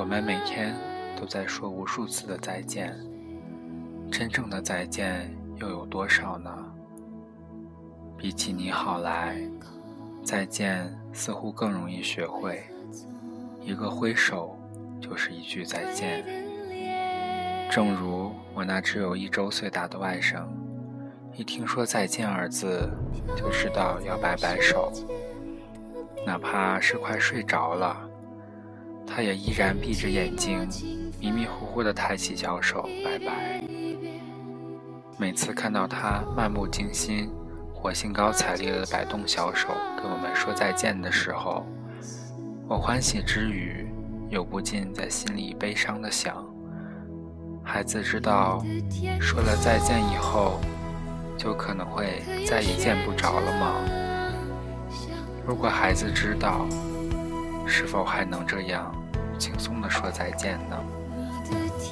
我们每天都在说无数次的再见，真正的再见又有多少呢？比起你好来，再见似乎更容易学会。一个挥手，就是一句再见。正如我那只有一周岁大的外甥，一听说再见二字，就知道要摆摆手，哪怕是快睡着了。他也依然闭着眼睛，迷迷糊糊地抬起小手，拜拜。每次看到他漫不经心、或兴高采烈地摆动小手跟我们说再见的时候，我欢喜之余，又不禁在心里悲伤地想：孩子知道说了再见以后，就可能会再也见不着了吗？如果孩子知道，是否还能这样？轻松地说再见呢？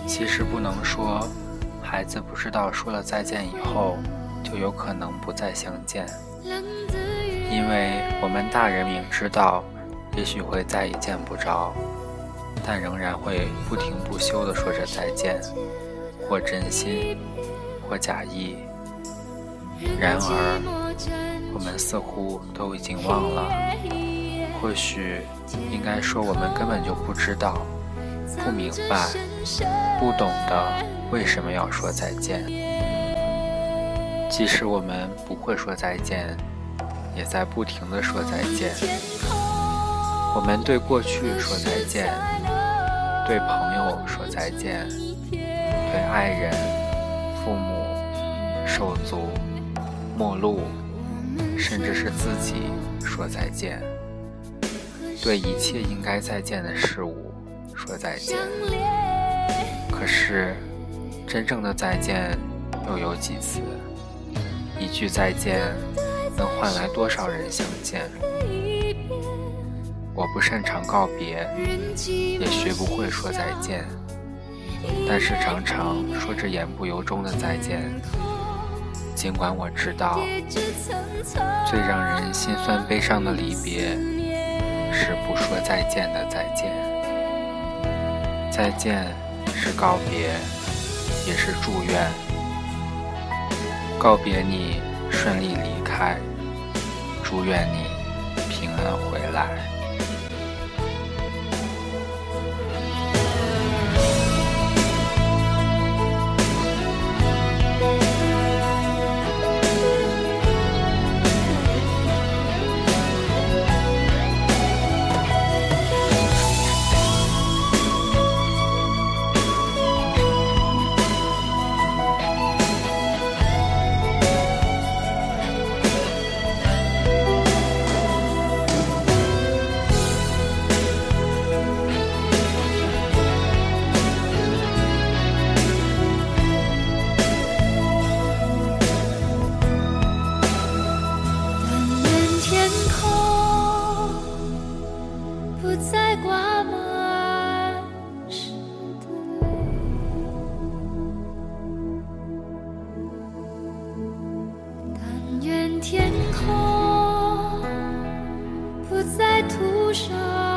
其实不能说，孩子不知道说了再见以后就有可能不再相见，因为我们大人明知道也许会再也见不着，但仍然会不停不休地说着再见，或真心，或假意。然而，我们似乎都已经忘了。或许应该说，我们根本就不知道、不明白、不懂得为什么要说再见。即使我们不会说再见，也在不停的说再见。我们对过去说再见，对朋友说再见，对爱人、父母、手足、陌路，甚至是自己说再见。对一切应该再见的事物说再见，可是真正的再见又有几次？一句再见能换来多少人相见？我不擅长告别，也学不会说再见，但是常常说着言不由衷的再见。尽管我知道，最让人心酸悲伤的离别。是不说再见的再见，再见是告别，也是祝愿。告别你顺利离开，祝愿你平安回来。在途上。